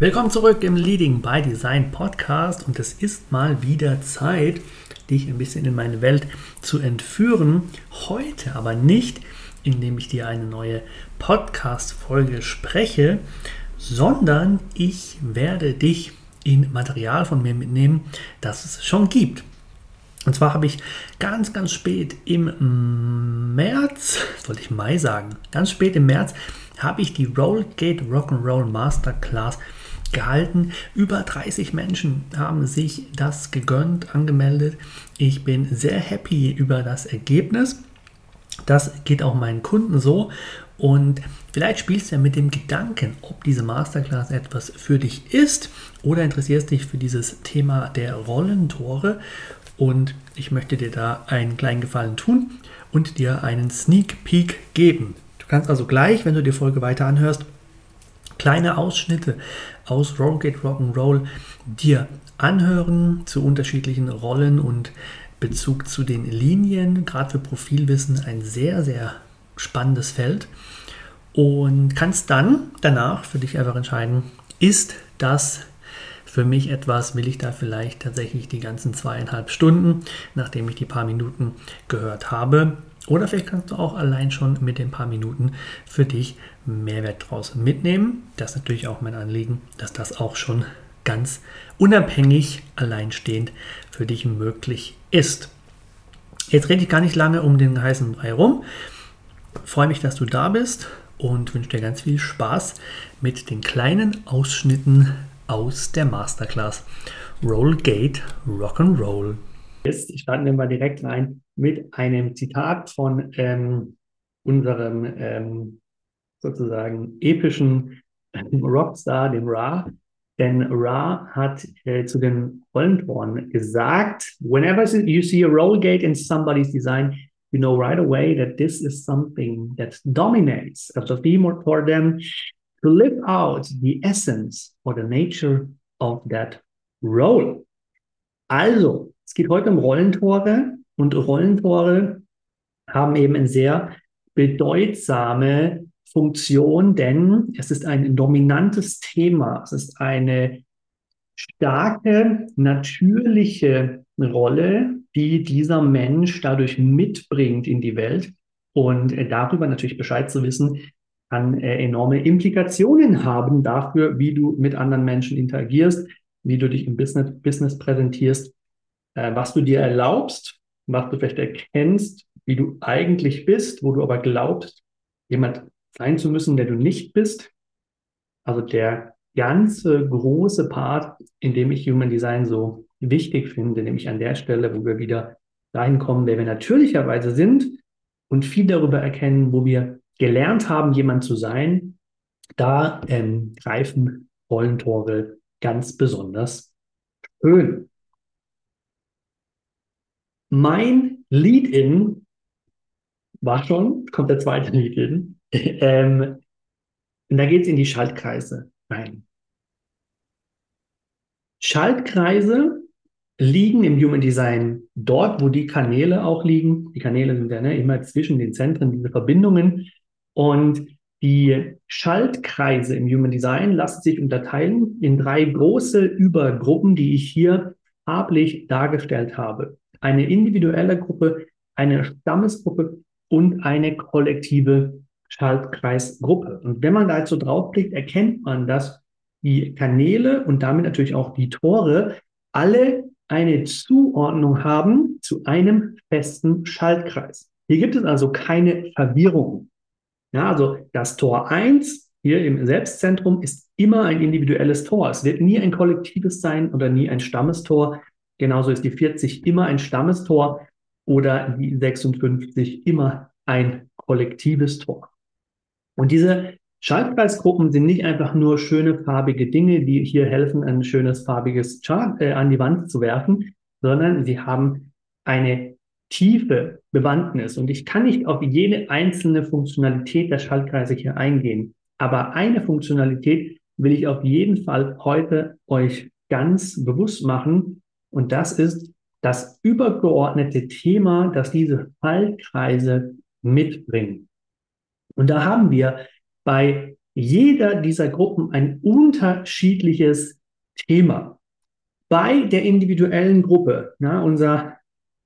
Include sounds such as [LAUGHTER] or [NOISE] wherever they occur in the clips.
Willkommen zurück im Leading by Design Podcast und es ist mal wieder Zeit, dich ein bisschen in meine Welt zu entführen. Heute aber nicht, indem ich dir eine neue Podcast-Folge spreche, sondern ich werde dich in Material von mir mitnehmen, das es schon gibt. Und zwar habe ich ganz, ganz spät im März, sollte ich Mai sagen, ganz spät im März habe ich die Rollgate Rock'n'Roll Masterclass gehalten. Über 30 Menschen haben sich das gegönnt, angemeldet. Ich bin sehr happy über das Ergebnis. Das geht auch meinen Kunden so. Und vielleicht spielst du ja mit dem Gedanken, ob diese Masterclass etwas für dich ist oder interessierst dich für dieses Thema der Rollentore. Und ich möchte dir da einen kleinen Gefallen tun und dir einen Sneak Peek geben. Du kannst also gleich, wenn du die Folge weiter anhörst, kleine Ausschnitte aus Rollgate Rock'n'Roll dir anhören zu unterschiedlichen Rollen und Bezug zu den Linien. Gerade für Profilwissen ein sehr, sehr spannendes Feld. Und kannst dann danach für dich einfach entscheiden, ist das für mich etwas, will ich da vielleicht tatsächlich die ganzen zweieinhalb Stunden, nachdem ich die paar Minuten gehört habe, oder vielleicht kannst du auch allein schon mit den paar Minuten für dich Mehrwert draus mitnehmen. Das ist natürlich auch mein Anliegen, dass das auch schon ganz unabhängig, alleinstehend für dich möglich ist. Jetzt rede ich gar nicht lange um den heißen Brei rum. freue mich, dass du da bist und wünsche dir ganz viel Spaß mit den kleinen Ausschnitten aus der Masterclass Rollgate Rock'n'Roll. Ich starte mal direkt rein mit einem Zitat von ähm, unserem ähm, sozusagen epischen [LAUGHS] Rockstar, dem Ra. Denn Ra hat äh, zu den Rollentoren gesagt, whenever you see a roll gate in somebody's design, you know right away that this is something that dominates the theme for them to live out the essence or the nature of that role. Also, es geht heute um Rollentore und Rollentore haben eben eine sehr bedeutsame Funktion, denn es ist ein dominantes Thema. Es ist eine starke, natürliche Rolle, die dieser Mensch dadurch mitbringt in die Welt. Und darüber natürlich Bescheid zu wissen, kann äh, enorme Implikationen haben dafür, wie du mit anderen Menschen interagierst, wie du dich im Business, Business präsentierst, äh, was du dir erlaubst was du vielleicht erkennst, wie du eigentlich bist, wo du aber glaubst, jemand sein zu müssen, der du nicht bist. Also der ganze große Part, in dem ich Human Design so wichtig finde, nämlich an der Stelle, wo wir wieder reinkommen, wer wir natürlicherweise sind und viel darüber erkennen, wo wir gelernt haben, jemand zu sein, da ähm, greifen Rollentore ganz besonders schön. Mein Lead-In war schon, kommt der zweite Lead-In, [LAUGHS] ähm, und da geht es in die Schaltkreise rein. Schaltkreise liegen im Human Design dort, wo die Kanäle auch liegen. Die Kanäle sind ja ne, immer zwischen den Zentren, diese Verbindungen. Und die Schaltkreise im Human Design lassen sich unterteilen in drei große Übergruppen, die ich hier farblich dargestellt habe. Eine individuelle Gruppe, eine Stammesgruppe und eine kollektive Schaltkreisgruppe. Und wenn man da jetzt so draufklickt, erkennt man, dass die Kanäle und damit natürlich auch die Tore alle eine Zuordnung haben zu einem festen Schaltkreis. Hier gibt es also keine Verwirrung. Ja, also das Tor 1 hier im Selbstzentrum ist immer ein individuelles Tor. Es wird nie ein kollektives sein oder nie ein Stammestor. Genauso ist die 40 immer ein Stammestor oder die 56 immer ein kollektives Tor. Und diese Schaltkreisgruppen sind nicht einfach nur schöne farbige Dinge, die hier helfen, ein schönes farbiges Chart äh, an die Wand zu werfen, sondern sie haben eine tiefe Bewandtnis. Und ich kann nicht auf jede einzelne Funktionalität der Schaltkreise hier eingehen. Aber eine Funktionalität will ich auf jeden Fall heute euch ganz bewusst machen. Und das ist das übergeordnete Thema, das diese Schaltkreise mitbringen. Und da haben wir bei jeder dieser Gruppen ein unterschiedliches Thema. Bei der individuellen Gruppe, na, unser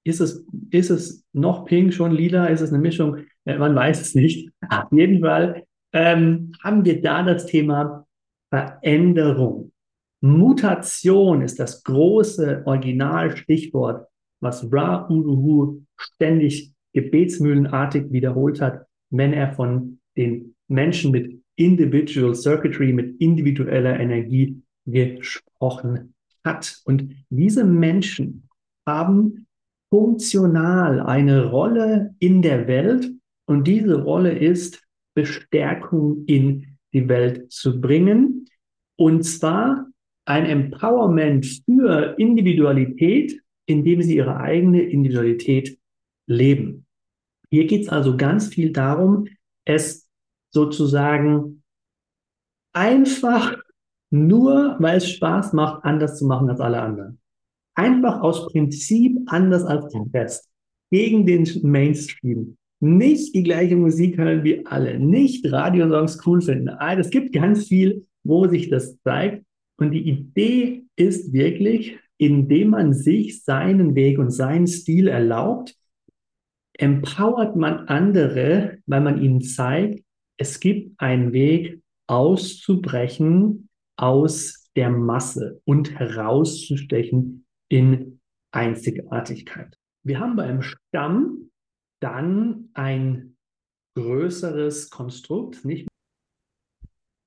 ist es, ist es noch pink, schon lila? Ist es eine Mischung? Äh, man weiß es nicht. Auf jeden Fall ähm, haben wir da das Thema Veränderung. Mutation ist das große Originalstichwort, was Ra Uruhu ständig gebetsmühlenartig wiederholt hat, wenn er von den Menschen mit Individual Circuitry, mit individueller Energie gesprochen hat. Und diese Menschen haben funktional eine Rolle in der Welt. Und diese Rolle ist, Bestärkung in die Welt zu bringen. Und zwar ein Empowerment für Individualität, indem sie ihre eigene Individualität leben. Hier geht es also ganz viel darum, es sozusagen einfach nur, weil es Spaß macht, anders zu machen als alle anderen einfach aus Prinzip anders als der Rest. Gegen den Mainstream. Nicht die gleiche Musik hören wie alle. Nicht Radiosongs cool finden. Es gibt ganz viel, wo sich das zeigt. Und die Idee ist wirklich, indem man sich seinen Weg und seinen Stil erlaubt, empowert man andere, weil man ihnen zeigt, es gibt einen Weg auszubrechen aus der Masse und herauszustechen in Einzigartigkeit. Wir haben beim Stamm dann ein größeres Konstrukt, nicht?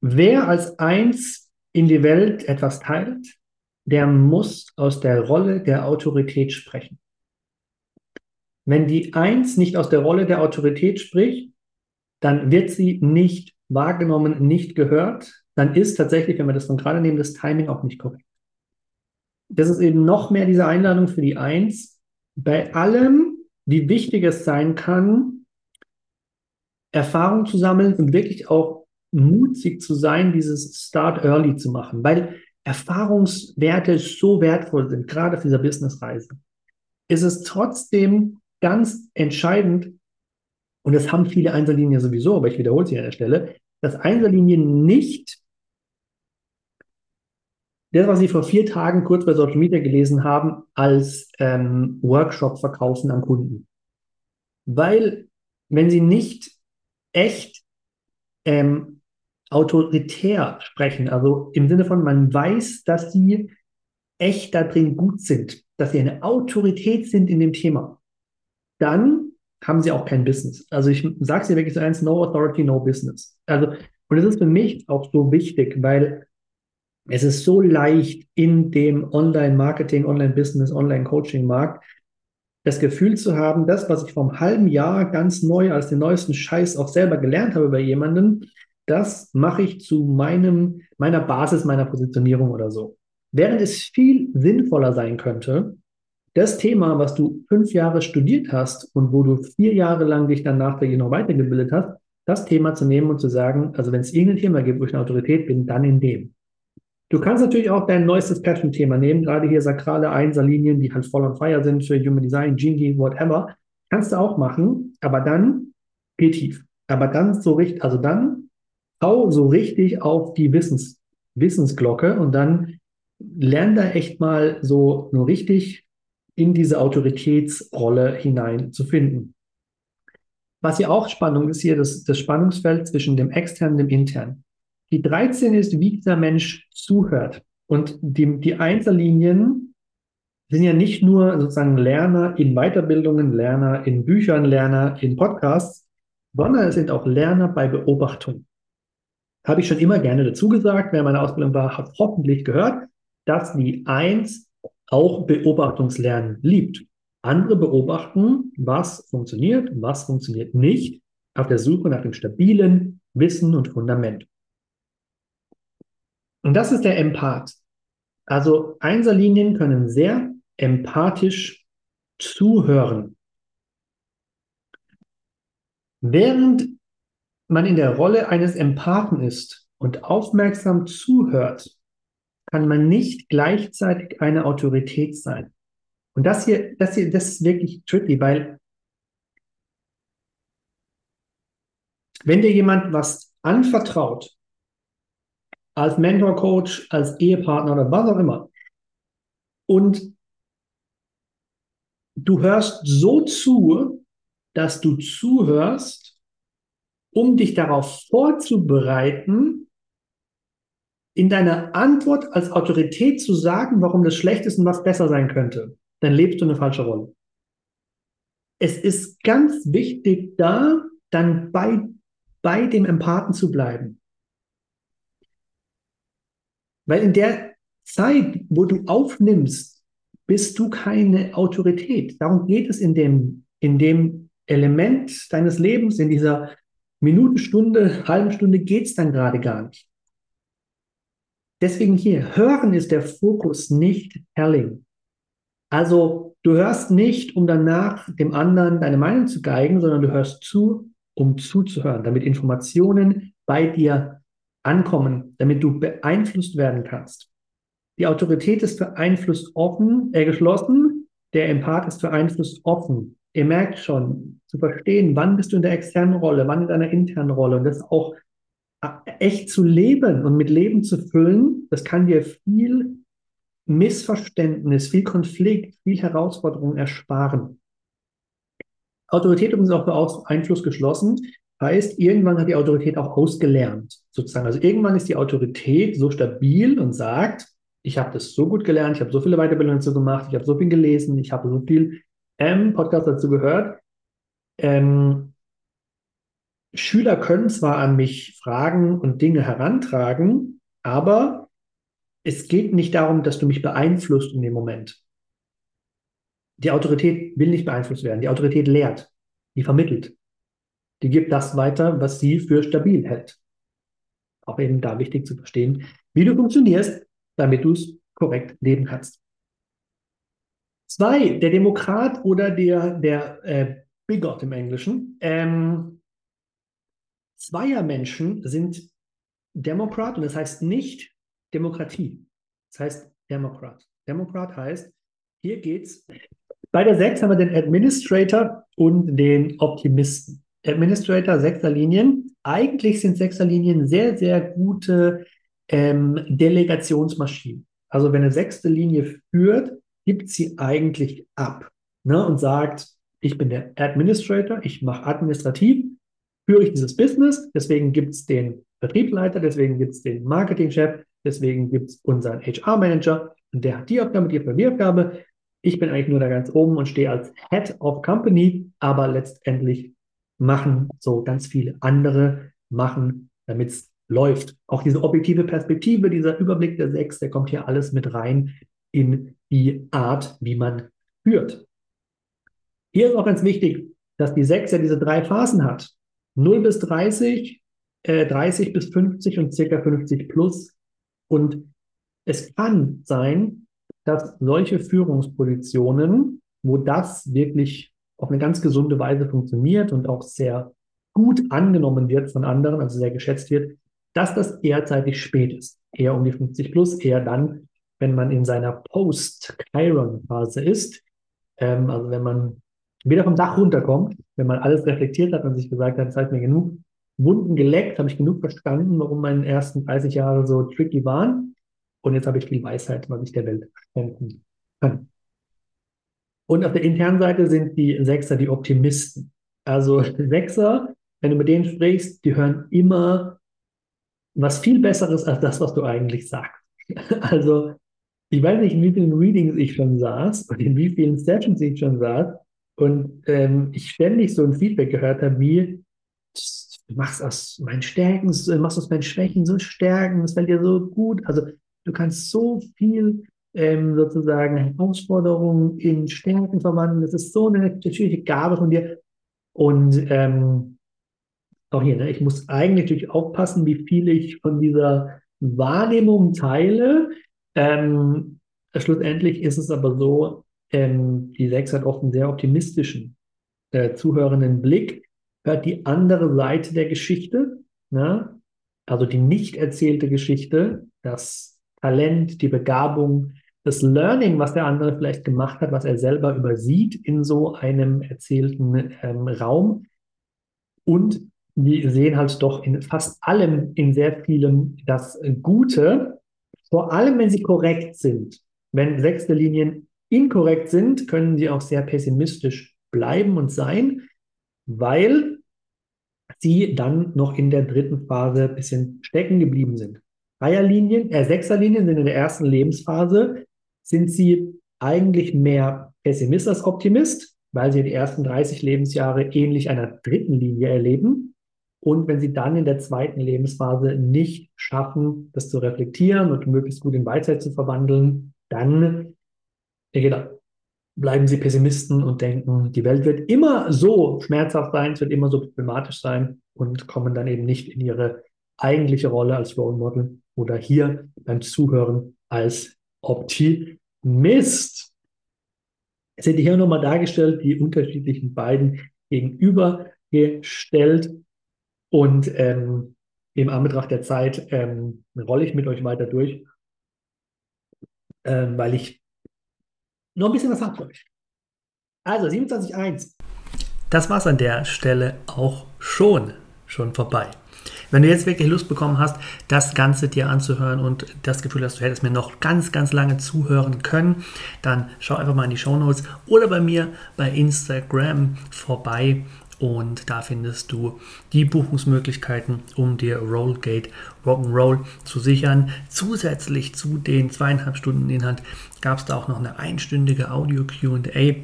Wer als eins in die Welt etwas teilt, der muss aus der Rolle der Autorität sprechen. Wenn die Eins nicht aus der Rolle der Autorität spricht, dann wird sie nicht wahrgenommen, nicht gehört. Dann ist tatsächlich, wenn wir das von gerade nehmen, das Timing auch nicht korrekt das ist eben noch mehr diese Einladung für die Eins, bei allem, wie wichtig es sein kann, Erfahrung zu sammeln und wirklich auch mutig zu sein, dieses Start Early zu machen, weil Erfahrungswerte so wertvoll sind, gerade auf dieser Businessreise. Ist es trotzdem ganz entscheidend, und das haben viele Einzellinien sowieso, aber ich wiederhole es hier an der Stelle, dass Einzellinien nicht das, was Sie vor vier Tagen kurz bei Social Media gelesen haben, als ähm, Workshop verkaufen an Kunden. Weil, wenn Sie nicht echt ähm, autoritär sprechen, also im Sinne von, man weiß, dass Sie echt da drin gut sind, dass Sie eine Autorität sind in dem Thema, dann haben Sie auch kein Business. Also ich sage es wirklich so eins, no authority, no business. Also, und das ist für mich auch so wichtig, weil es ist so leicht in dem Online-Marketing, Online-Business, Online-Coaching-Markt das Gefühl zu haben, das, was ich vor einem halben Jahr ganz neu als den neuesten Scheiß auch selber gelernt habe bei jemandem, das mache ich zu meinem, meiner Basis, meiner Positionierung oder so. Während es viel sinnvoller sein könnte, das Thema, was du fünf Jahre studiert hast und wo du vier Jahre lang dich dann nachträglich noch weitergebildet hast, das Thema zu nehmen und zu sagen, also wenn es irgendein Thema gibt, wo ich eine Autorität bin, dann in dem. Du kannst natürlich auch dein neuestes Passion-Thema nehmen, gerade hier sakrale Einserlinien, die halt voll on fire sind für Human Design, Genie, whatever. Kannst du auch machen, aber dann geh tief. Aber dann so richtig, also dann hau so richtig auf die Wissens, Wissensglocke und dann lern da echt mal so nur richtig in diese Autoritätsrolle hinein zu finden. Was hier auch Spannung ist, hier das, das Spannungsfeld zwischen dem externen und dem internen. Die 13 ist, wie dieser Mensch zuhört. Und die, die Einzellinien sind ja nicht nur sozusagen Lerner in Weiterbildungen, Lerner in Büchern, Lerner in Podcasts, sondern es sind auch Lerner bei Beobachtung. Habe ich schon immer gerne dazu gesagt, wer meine Ausbildung war, hat hoffentlich gehört, dass die Eins auch Beobachtungslernen liebt. Andere beobachten, was funktioniert was funktioniert nicht, auf der Suche nach dem stabilen Wissen und Fundament. Und das ist der Empath. Also Einserlinien können sehr empathisch zuhören. Während man in der Rolle eines Empathen ist und aufmerksam zuhört, kann man nicht gleichzeitig eine Autorität sein. Und das hier, das hier, das ist wirklich tricky, weil wenn dir jemand was anvertraut, als Mentor, Coach, als Ehepartner oder was auch immer, und du hörst so zu, dass du zuhörst, um dich darauf vorzubereiten, in deiner Antwort als Autorität zu sagen, warum das schlecht ist und was besser sein könnte, dann lebst du eine falsche Rolle. Es ist ganz wichtig, da dann bei, bei dem Empathen zu bleiben. Weil in der Zeit, wo du aufnimmst, bist du keine Autorität. Darum geht es in dem, in dem Element deines Lebens, in dieser Minuten, Stunde, halben Stunde geht es dann gerade gar nicht. Deswegen hier, hören ist der Fokus, nicht telling. Also du hörst nicht, um danach dem anderen deine Meinung zu geigen, sondern du hörst zu, um zuzuhören, damit Informationen bei dir ankommen, damit du beeinflusst werden kannst. Die Autorität ist für Einfluss offen, äh, geschlossen, der Empath ist für Einfluss offen ihr merkt schon, zu verstehen, wann bist du in der externen Rolle, wann in deiner internen Rolle und das auch äh, echt zu leben und mit Leben zu füllen, das kann dir viel Missverständnis, viel Konflikt, viel Herausforderung ersparen. Autorität übrigens auch für Einfluss geschlossen, heißt, irgendwann hat die Autorität auch ausgelernt, sozusagen. Also irgendwann ist die Autorität so stabil und sagt, ich habe das so gut gelernt, ich habe so viele Weiterbildungen dazu gemacht, ich habe so viel gelesen, ich habe so viel ähm, Podcast dazu gehört. Ähm, Schüler können zwar an mich Fragen und Dinge herantragen, aber es geht nicht darum, dass du mich beeinflusst in dem Moment. Die Autorität will nicht beeinflusst werden. Die Autorität lehrt, die vermittelt. Die gibt das weiter, was sie für stabil hält. Auch eben da wichtig zu verstehen, wie du funktionierst, damit du es korrekt leben kannst. Zwei, der Demokrat oder der, der äh, Bigot im Englischen. Ähm, Zweiermenschen sind Demokrat und das heißt nicht Demokratie. Das heißt Demokrat. Demokrat heißt, hier geht's. Bei der 6 haben wir den Administrator und den Optimisten. Administrator sechster Linien. Eigentlich sind sechster Linien sehr, sehr gute ähm, Delegationsmaschinen. Also wenn eine sechste Linie führt, gibt sie eigentlich ab ne, und sagt, ich bin der Administrator, ich mache administrativ, führe ich dieses Business, deswegen gibt es den Vertriebsleiter, deswegen gibt es den Marketingchef, deswegen gibt es unseren HR-Manager und der hat die Aufgabe, die hat die Aufgabe. Ich bin eigentlich nur da ganz oben und stehe als Head of Company, aber letztendlich machen so ganz viele andere machen, damit es läuft. Auch diese objektive Perspektive, dieser Überblick der sechs, der kommt hier alles mit rein in die Art, wie man führt. Hier ist auch ganz wichtig, dass die 6 ja diese drei Phasen hat. 0 bis 30, äh, 30 bis 50 und circa 50 plus. Und es kann sein, dass solche Führungspositionen, wo das wirklich auf eine ganz gesunde Weise funktioniert und auch sehr gut angenommen wird von anderen, also sehr geschätzt wird, dass das eher zeitlich spät ist. Eher um die 50 plus, eher dann, wenn man in seiner Post-Chiron-Phase ist. Ähm, also wenn man wieder vom Dach runterkommt, wenn man alles reflektiert hat und sich gesagt hat, Zeit mir genug Wunden geleckt, habe ich genug verstanden, warum meine ersten 30 Jahre so tricky waren. Und jetzt habe ich viel Weisheit, was ich der Welt schenken kann. Und auf der internen Seite sind die Sechser die Optimisten. Also [LAUGHS] Sechser, wenn du mit denen sprichst, die hören immer was viel Besseres als das, was du eigentlich sagst. [LAUGHS] Also ich weiß nicht, in wie vielen Readings ich schon saß und in wie vielen Sessions ich schon saß und ähm, ich ständig so ein Feedback gehört habe, wie du machst aus meinen Stärken, machst aus meinen Schwächen so Stärken, es fällt dir so gut. Also du kannst so viel ähm, sozusagen Herausforderungen in Stärken verwandeln. Das ist so eine natürliche Gabe von dir. Und ähm, auch hier, ne, ich muss eigentlich natürlich aufpassen, wie viel ich von dieser Wahrnehmung teile. Ähm, schlussendlich ist es aber so, ähm, die Sechs hat oft einen sehr optimistischen, äh, zuhörenden Blick, hört die andere Seite der Geschichte, ne? also die nicht erzählte Geschichte, das Talent, die Begabung, das Learning, was der andere vielleicht gemacht hat, was er selber übersieht in so einem erzählten ähm, Raum. Und wir sehen halt doch in fast allem, in sehr vielem das Gute, vor allem wenn sie korrekt sind. Wenn sechste Linien inkorrekt sind, können sie auch sehr pessimistisch bleiben und sein, weil sie dann noch in der dritten Phase ein bisschen stecken geblieben sind. Dreierlinien, äh, Sechserlinien sind in der ersten Lebensphase, sind sie eigentlich mehr Pessimist als Optimist, weil sie die ersten 30 Lebensjahre ähnlich einer dritten Linie erleben. Und wenn sie dann in der zweiten Lebensphase nicht schaffen, das zu reflektieren und möglichst gut in Weisheit zu verwandeln, dann genau, bleiben sie Pessimisten und denken, die Welt wird immer so schmerzhaft sein, es wird immer so problematisch sein und kommen dann eben nicht in ihre eigentliche Rolle als Role Model oder hier beim Zuhören als Optimist. Es sind hier nochmal dargestellt, die unterschiedlichen beiden gegenübergestellt. Und ähm, im Anbetracht der Zeit ähm, rolle ich mit euch weiter durch, ähm, weil ich noch ein bisschen was habe für euch. Also 27.1. Das war es an der Stelle auch schon, schon vorbei. Wenn du jetzt wirklich Lust bekommen hast, das Ganze dir anzuhören und das Gefühl hast, du hättest mir noch ganz, ganz lange zuhören können, dann schau einfach mal in die Show Notes oder bei mir bei Instagram vorbei und da findest du die Buchungsmöglichkeiten, um dir Rollgate Rock'n'Roll zu sichern. Zusätzlich zu den zweieinhalb Stunden Inhalt gab es da auch noch eine einstündige Audio QA.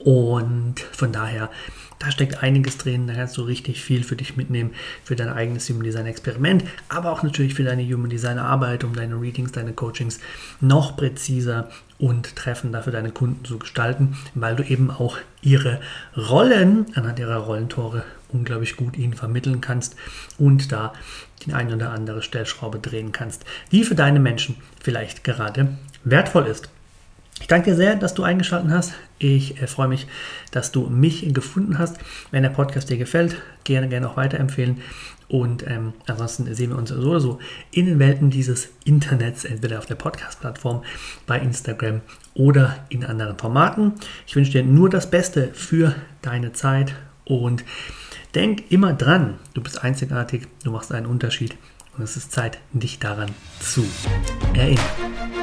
Und von daher da steckt einiges drin, da kannst du richtig viel für dich mitnehmen, für dein eigenes Human Design Experiment, aber auch natürlich für deine Human Design Arbeit, um deine Readings, deine Coachings noch präziser und treffender für deine Kunden zu gestalten, weil du eben auch ihre Rollen anhand ihrer Rollentore unglaublich gut ihnen vermitteln kannst und da die eine oder andere Stellschraube drehen kannst, die für deine Menschen vielleicht gerade wertvoll ist. Ich danke dir sehr, dass du eingeschaltet hast. Ich äh, freue mich, dass du mich gefunden hast. Wenn der Podcast dir gefällt, gerne, gerne auch weiterempfehlen. Und ähm, ansonsten sehen wir uns so oder so in den Welten dieses Internets, entweder auf der Podcast-Plattform, bei Instagram oder in anderen Formaten. Ich wünsche dir nur das Beste für deine Zeit und denk immer dran, du bist einzigartig, du machst einen Unterschied und es ist Zeit, dich daran zu erinnern.